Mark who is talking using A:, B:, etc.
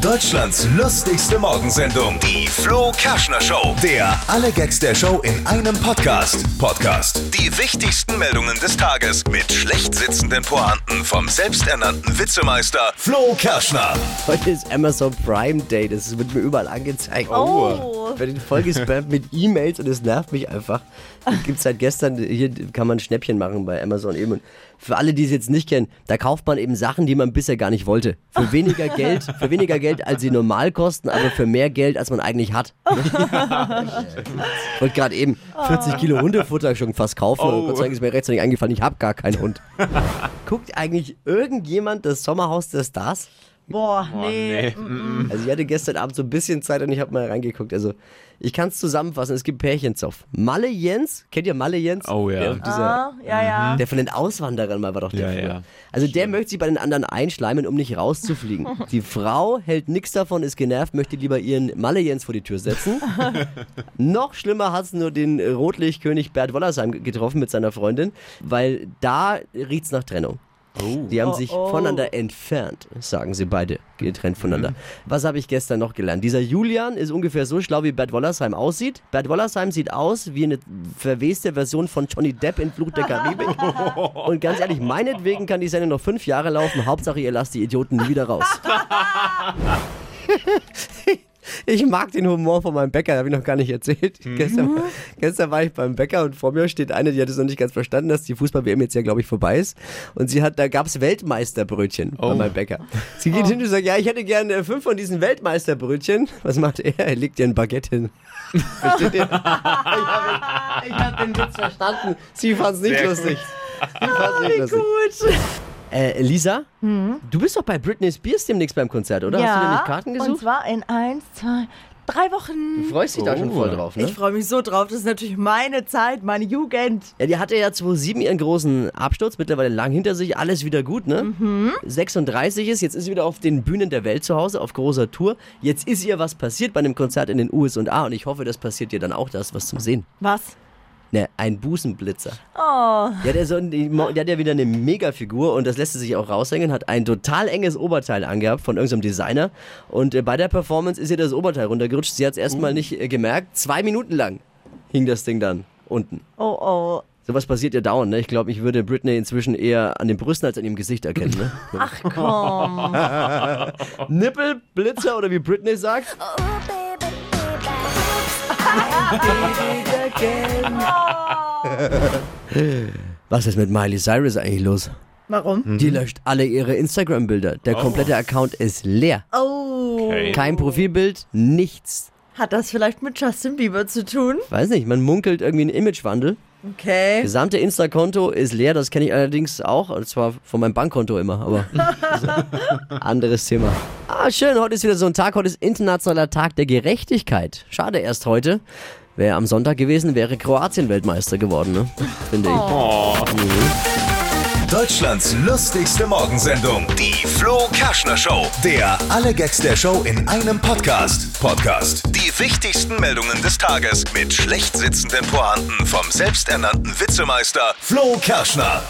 A: Deutschlands lustigste Morgensendung, die Flo Kerschner Show. Der alle Gags der Show in einem Podcast. Podcast. Die wichtigsten Meldungen des Tages mit schlecht sitzenden Pointen vom selbsternannten Witzemeister Flo Kerschner.
B: Heute ist Amazon Prime Day, das wird mir überall angezeigt.
C: Oh.
B: Bei den Folge spammt mit E-Mails und es nervt mich einfach. Gibt seit gestern, hier kann man Schnäppchen machen bei Amazon eben. Und für alle, die es jetzt nicht kennen, da kauft man eben Sachen, die man bisher gar nicht wollte. Für weniger Geld, für weniger Geld, als sie normal kosten, aber für mehr Geld, als man eigentlich hat. Ich wollte gerade eben 40 Kilo Hundefutter schon fast kaufen. Und Gott sei Dank ist mir rechtzeitig eingefallen, ich habe gar keinen Hund. Guckt eigentlich irgendjemand das Sommerhaus der Stars?
C: Boah, nee.
B: Also ich hatte gestern Abend so ein bisschen Zeit und ich habe mal reingeguckt. Also ich kann es zusammenfassen, es gibt Pärchenzoff. Malle Jens, kennt ihr Malle Jens?
D: Oh ja.
B: Der, dieser,
C: Ah, ja, ja.
B: der von den Auswanderern mal war doch der
D: Ja,
B: früher.
D: ja.
B: Also der möchte sich bei den anderen einschleimen, um nicht rauszufliegen. Die Frau hält nichts davon, ist genervt, möchte lieber ihren Malle Jens vor die Tür setzen. Noch schlimmer hat es nur den Rotlichtkönig Bert Wollersheim getroffen mit seiner Freundin, weil da riecht's nach Trennung. Die haben
C: Oh,
B: sich
C: oh.
B: voneinander entfernt, sagen sie beide, getrennt
D: Mhm.
B: voneinander. Was habe ich gestern noch gelernt? Dieser Julian ist ungefähr so schlau, wie Bert Wollersheim aussieht. Bert Wollersheim sieht aus wie eine verweste Version von Johnny Depp in Fluch der Karibik. Und ganz ehrlich, meinetwegen kann die Sendung noch fünf Jahre laufen. Hauptsache, ihr lasst die Idioten nie wieder raus. Ich mag den Humor von meinem Bäcker, habe ich noch gar nicht erzählt. Gestern, gestern war ich beim Bäcker und vor mir steht eine, die hat es noch nicht ganz verstanden, dass die Fußball-WM jetzt ja, glaube ich, vorbei ist. Und sie hat, da gab es Weltmeisterbrötchen bei meinem Bäcker. Sie geht hin und sagt, ja, ich hätte gerne fünf von diesen Weltmeisterbrötchen. Was macht er? Er legt ihr ein Baguette hin. Versteht ihr? Ich habe hab den Witz verstanden. Sie fand es nicht
D: Sehr
B: lustig. Sie fand's nicht lustig.
C: Gut.
B: Äh, Lisa, du bist doch bei Britney Spears demnächst beim Konzert, oder? Hast du nämlich Karten
C: Und
B: gesucht?
C: zwar in eins, zwei, drei Wochen.
B: Du freust dich da schon voll drauf, ne?
C: Ich freue mich so drauf. Das ist natürlich meine Zeit, meine Jugend.
B: Ja, die hatte ja 2007 ihren großen Absturz, mittlerweile lang hinter sich, alles wieder gut, ne?
C: Mhm.
B: 36 ist, jetzt ist sie wieder auf den Bühnen der Welt zu Hause, auf großer Tour. Jetzt ist ihr was passiert bei einem Konzert in den USA und ich hoffe, das passiert dir dann auch, da ist was zum Sehen.
C: Was?
B: Ne, ein Busenblitzer.
C: Oh,
B: Ja, der, so, ein- die, der hat ja wieder eine Megafigur und das lässt sie sich auch raushängen, hat ein total enges Oberteil angehabt von irgendeinem Designer und äh, bei der Performance ist ihr das Oberteil runtergerutscht. Sie hat es erstmal nicht äh, gemerkt. Zwei Minuten lang hing das Ding dann unten.
C: oh, oh.
B: Sowas passiert ja dauernd, ne? Ich glaube, ich würde Britney inzwischen eher an den Brüsten als an ihrem Gesicht erkennen, ne?
C: Ach komm.
B: Nippelblitzer oder wie Britney sagt. Was ist mit Miley Cyrus eigentlich los?
C: Warum?
B: Die löscht alle ihre Instagram-Bilder. Der komplette Account ist leer.
C: Oh.
D: Okay.
B: Kein Profilbild, nichts.
C: Hat das vielleicht mit Justin Bieber zu tun?
B: Weiß nicht, man munkelt irgendwie einen Imagewandel.
C: Okay.
B: Gesamte Insta-Konto ist leer, das kenne ich allerdings auch, und zwar von meinem Bankkonto immer, aber anderes Thema. Ah, schön, heute ist wieder so ein Tag, heute ist Internationaler Tag der Gerechtigkeit. Schade erst heute. Wäre am Sonntag gewesen, wäre Kroatien Weltmeister geworden, ne? Finde ich.
A: Deutschlands lustigste Morgensendung, die Flo Kerschner Show. Der alle Gags der Show in einem Podcast. Podcast. Die wichtigsten Meldungen des Tages mit schlecht sitzenden Pointen vom selbsternannten Witzemeister Flo Kerschner.